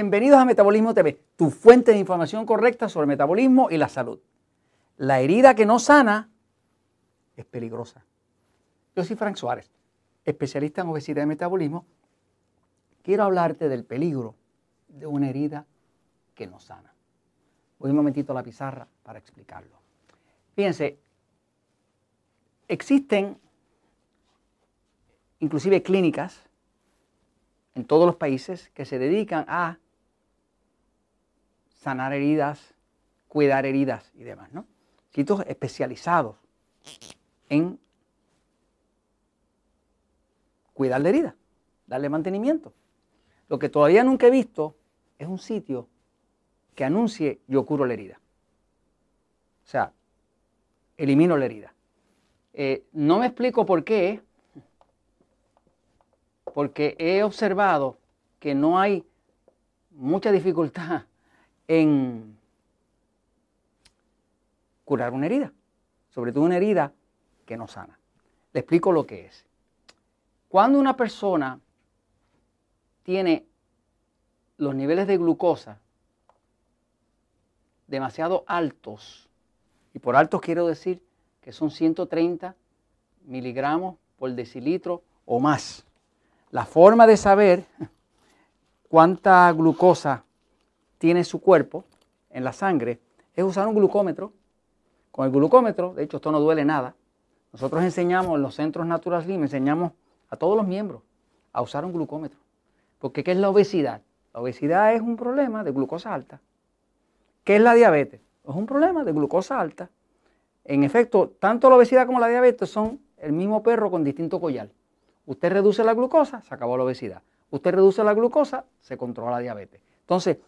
Bienvenidos a Metabolismo TV, tu fuente de información correcta sobre el metabolismo y la salud. La herida que no sana es peligrosa. Yo soy Frank Suárez, especialista en obesidad y metabolismo. Quiero hablarte del peligro de una herida que no sana. Voy un momentito a la pizarra para explicarlo. Fíjense, existen inclusive clínicas en todos los países que se dedican a sanar heridas, cuidar heridas y demás, ¿no? Sitios especializados en cuidar la herida, darle mantenimiento. Lo que todavía nunca he visto es un sitio que anuncie yo curo la herida. O sea, elimino la herida. Eh, no me explico por qué, porque he observado que no hay mucha dificultad en curar una herida, sobre todo una herida que no sana. Le explico lo que es. Cuando una persona tiene los niveles de glucosa demasiado altos, y por altos quiero decir que son 130 miligramos por decilitro o más, la forma de saber cuánta glucosa tiene su cuerpo en la sangre es usar un glucómetro. Con el glucómetro, de hecho esto no duele nada, nosotros enseñamos en los centros Natural Slim, enseñamos a todos los miembros a usar un glucómetro. Porque ¿qué es la obesidad? La obesidad es un problema de glucosa alta. ¿Qué es la diabetes? Es un problema de glucosa alta. En efecto, tanto la obesidad como la diabetes son el mismo perro con distinto collar. Usted reduce la glucosa, se acabó la obesidad. Usted reduce la glucosa, se controla la diabetes. Entonces,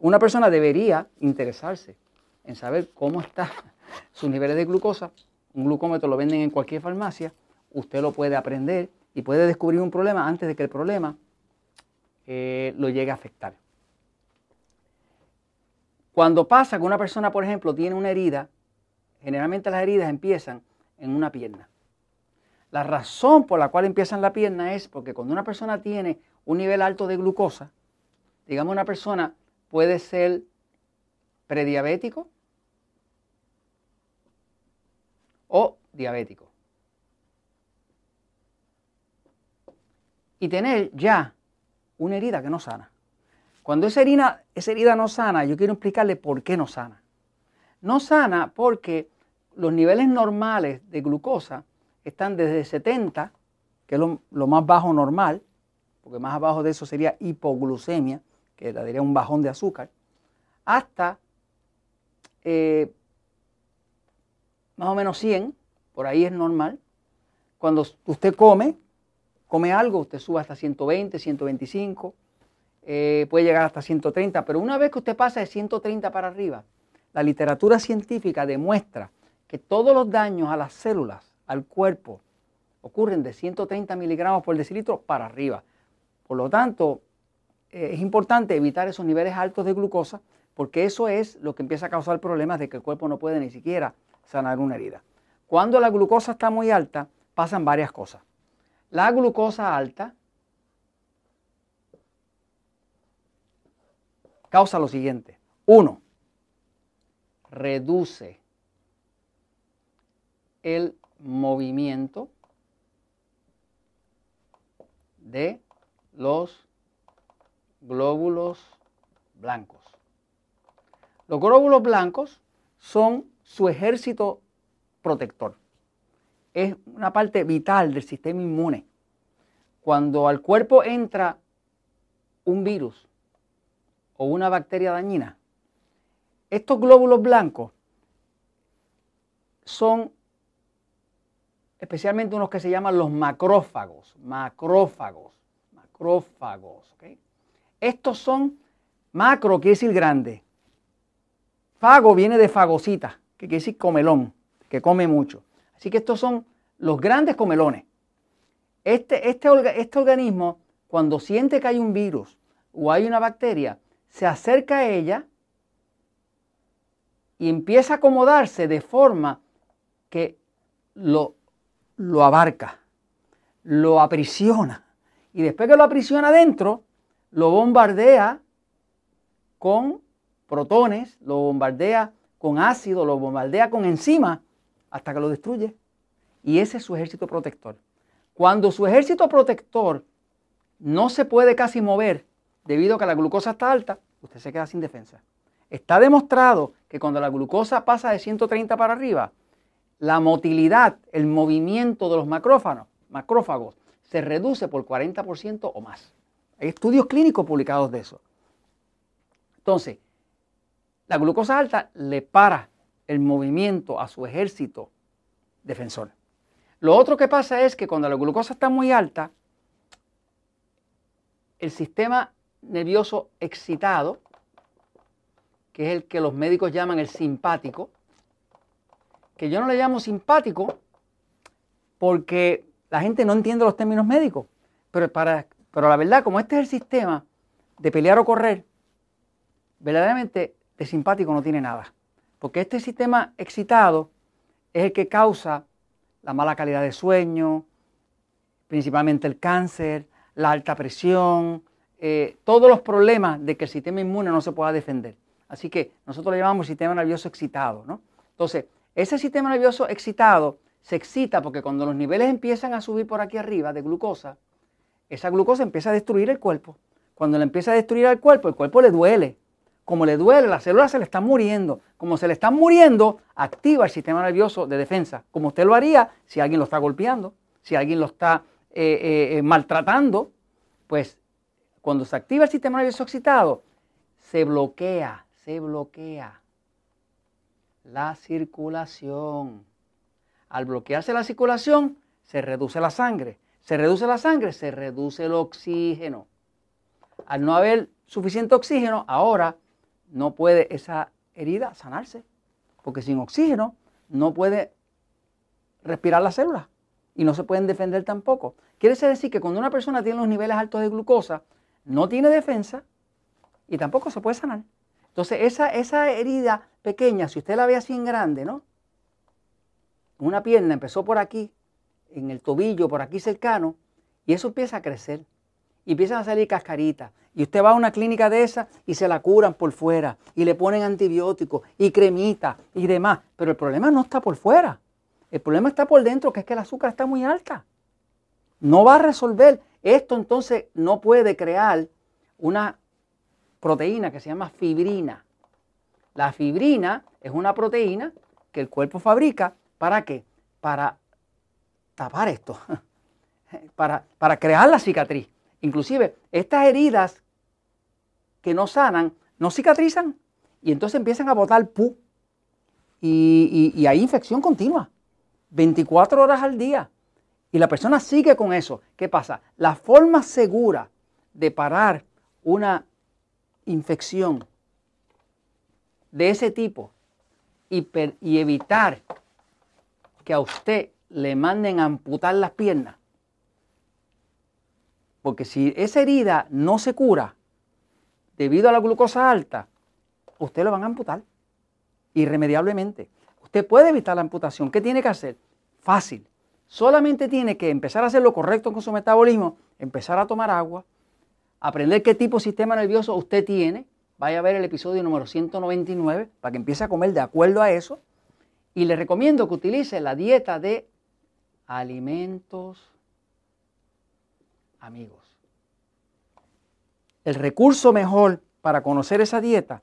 una persona debería interesarse en saber cómo están sus niveles de glucosa. Un glucómetro lo venden en cualquier farmacia. Usted lo puede aprender y puede descubrir un problema antes de que el problema eh, lo llegue a afectar. Cuando pasa que una persona, por ejemplo, tiene una herida, generalmente las heridas empiezan en una pierna. La razón por la cual empieza en la pierna es porque cuando una persona tiene un nivel alto de glucosa, digamos una persona puede ser prediabético o diabético. Y tener ya una herida que no sana. Cuando esa herida, esa herida no sana, yo quiero explicarle por qué no sana. No sana porque los niveles normales de glucosa están desde 70, que es lo, más bajo normal, porque más abajo de eso sería hipoglucemia, que daría un bajón de azúcar, hasta eh, más o menos 100, por ahí es normal. Cuando usted come, come algo, usted sube hasta 120, 125, eh, puede llegar hasta 130, pero una vez que usted pasa de 130 para arriba, la literatura científica demuestra que todos los daños a las células al cuerpo ocurren de 130 miligramos por decilitro para arriba. Por lo tanto, eh, es importante evitar esos niveles altos de glucosa porque eso es lo que empieza a causar problemas de que el cuerpo no puede ni siquiera sanar una herida. Cuando la glucosa está muy alta, pasan varias cosas. La glucosa alta causa lo siguiente. Uno, reduce el movimiento de los glóbulos blancos. Los glóbulos blancos son su ejército protector. Es una parte vital del sistema inmune. Cuando al cuerpo entra un virus o una bacteria dañina, estos glóbulos blancos son especialmente unos que se llaman los macrófagos, macrófagos, macrófagos. Estos son, macro quiere decir grande, fago viene de fagocita, que quiere decir comelón, que come mucho. Así que estos son los grandes comelones. Este, este, este organismo, cuando siente que hay un virus o hay una bacteria, se acerca a ella y empieza a acomodarse de forma que lo lo abarca, lo aprisiona. Y después que lo aprisiona adentro, lo bombardea con protones, lo bombardea con ácido, lo bombardea con enzimas hasta que lo destruye. Y ese es su ejército protector. Cuando su ejército protector no se puede casi mover debido a que la glucosa está alta, usted se queda sin defensa. Está demostrado que cuando la glucosa pasa de 130 para arriba, la motilidad, el movimiento de los macrófagos, macrófagos se reduce por 40% o más. Hay estudios clínicos publicados de eso. Entonces, la glucosa alta le para el movimiento a su ejército defensor. Lo otro que pasa es que cuando la glucosa está muy alta, el sistema nervioso excitado, que es el que los médicos llaman el simpático, que yo no le llamo simpático porque la gente no entiende los términos médicos, pero, para, pero la verdad, como este es el sistema de pelear o correr, verdaderamente de simpático no tiene nada, porque este sistema excitado es el que causa la mala calidad de sueño, principalmente el cáncer, la alta presión, eh, todos los problemas de que el sistema inmune no se pueda defender. Así que nosotros le llamamos sistema nervioso excitado. ¿no? Entonces, ese sistema nervioso excitado se excita porque cuando los niveles empiezan a subir por aquí arriba de glucosa, esa glucosa empieza a destruir el cuerpo. Cuando le empieza a destruir al cuerpo, el cuerpo le duele. Como le duele, las células se le están muriendo. Como se le están muriendo, activa el sistema nervioso de defensa, como usted lo haría si alguien lo está golpeando, si alguien lo está eh, eh, eh, maltratando. Pues cuando se activa el sistema nervioso excitado, se bloquea, se bloquea la circulación. Al bloquearse la circulación, se reduce la sangre. Se reduce la sangre, se reduce el oxígeno. Al no haber suficiente oxígeno, ahora no puede esa herida sanarse, porque sin oxígeno no puede respirar las células y no se pueden defender tampoco. Quiere decir que cuando una persona tiene los niveles altos de glucosa, no tiene defensa y tampoco se puede sanar. Entonces, esa, esa herida pequeña, si usted la ve así en grande, ¿no? Una pierna empezó por aquí, en el tobillo, por aquí cercano, y eso empieza a crecer. Y empiezan a salir cascaritas. Y usted va a una clínica de esa y se la curan por fuera. Y le ponen antibióticos y cremita y demás. Pero el problema no está por fuera. El problema está por dentro, que es que el azúcar está muy alta. No va a resolver. Esto entonces no puede crear una proteína que se llama fibrina. La fibrina es una proteína que el cuerpo fabrica ¿para qué? Para tapar esto, para, para crear la cicatriz. Inclusive estas heridas que no sanan, no cicatrizan y entonces empiezan a botar pu. Y, y, hay infección continua, 24 horas al día. Y la persona sigue con eso. ¿Qué pasa? La forma segura de parar una infección de ese tipo y, y evitar que a usted le manden a amputar las piernas, porque si esa herida no se cura debido a la glucosa alta, usted lo van a amputar irremediablemente. Usted puede evitar la amputación. ¿Qué tiene que hacer? Fácil. Solamente tiene que empezar a hacer lo correcto con su metabolismo, empezar a tomar agua, aprender qué tipo de sistema nervioso usted tiene. Vaya a ver el episodio número 199 para que empiece a comer de acuerdo a eso. Y le recomiendo que utilice la dieta de alimentos amigos. El recurso mejor para conocer esa dieta,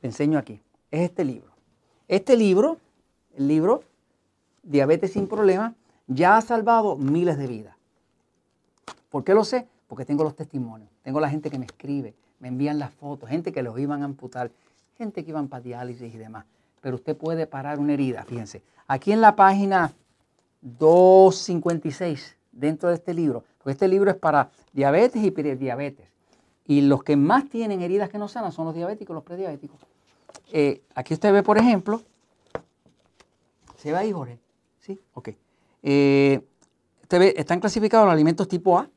te enseño aquí, es este libro. Este libro, el libro Diabetes sin Problemas, ya ha salvado miles de vidas. ¿Por qué lo sé? Porque tengo los testimonios, tengo la gente que me escribe, me envían las fotos, gente que los iban a amputar, gente que iban para diálisis y demás. Pero usted puede parar una herida, fíjense. Aquí en la página 256, dentro de este libro, porque este libro es para diabetes y prediabetes. Y los que más tienen heridas que no sanan son los diabéticos, los prediabéticos. Eh, aquí usted ve, por ejemplo, ¿se ve ahí, Jorge? Sí, ok. Eh, usted ve, están clasificados los alimentos tipo A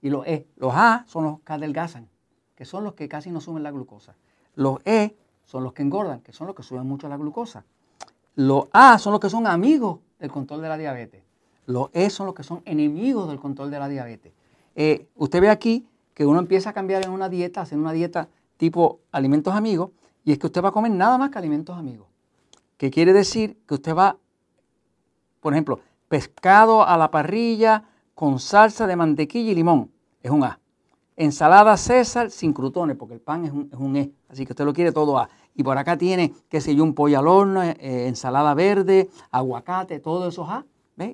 y los E. Los A son los que adelgazan, que son los que casi no suben la glucosa. Los E son los que engordan, que son los que suben mucho la glucosa. Los A son los que son amigos del control de la diabetes. Los E son los que son enemigos del control de la diabetes. Eh, usted ve aquí que uno empieza a cambiar en una dieta, hacer una dieta tipo alimentos amigos, y es que usted va a comer nada más que alimentos amigos. ¿Qué quiere decir? Que usted va, por ejemplo, pescado a la parrilla con salsa de mantequilla y limón, es un A. Ensalada César sin crutones, porque el pan es un, E, así que usted lo quiere todo A. Y por acá tiene, qué sé yo, un pollo al horno, eh, ensalada verde, aguacate, todo eso es A.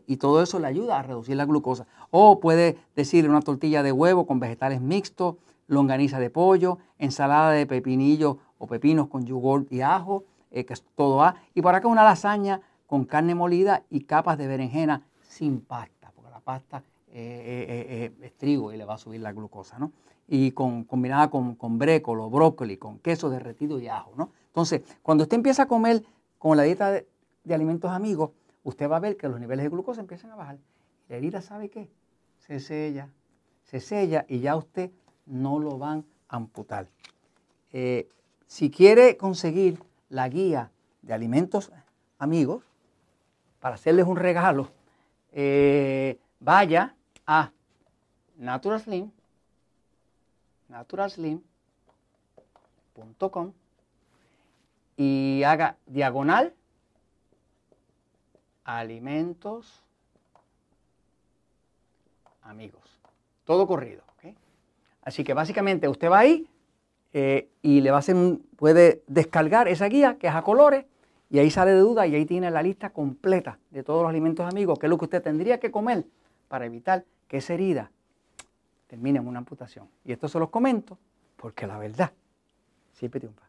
Y todo eso le ayuda a reducir la glucosa. O puede decirle una tortilla de huevo con vegetales mixtos, longaniza de pollo, ensalada de pepinillos o pepinos con yogur y ajo, eh, que es todo A. Y por acá una lasaña con carne molida y capas de berenjena sin pasta, porque la pasta eh, eh, es trigo y le va a subir la glucosa, ¿no? Y con, combinada con, con brécolo, brócoli, con queso derretido y ajo, ¿no? Entonces, cuando usted empieza a comer con la dieta de, alimentos amigos, usted va a ver que los niveles de glucosa empiezan a bajar. La herida, ¿sabe qué? Se sella, se sella y ya usted no lo van a amputar. Eh, si quiere conseguir la guía de alimentos amigos, para hacerles un regalo, eh, vaya a naturalslim, naturalslim.com y haga diagonal alimentos amigos. Todo corrido. Así que básicamente usted va ahí eh, y le va a hacer un, puede descargar esa guía que es a colores y ahí sale de duda y ahí tiene la lista completa de todos los alimentos amigos, que es lo que usted tendría que comer para evitar que esa herida termine en una amputación. Y esto se los comento porque la verdad siempre triunfa.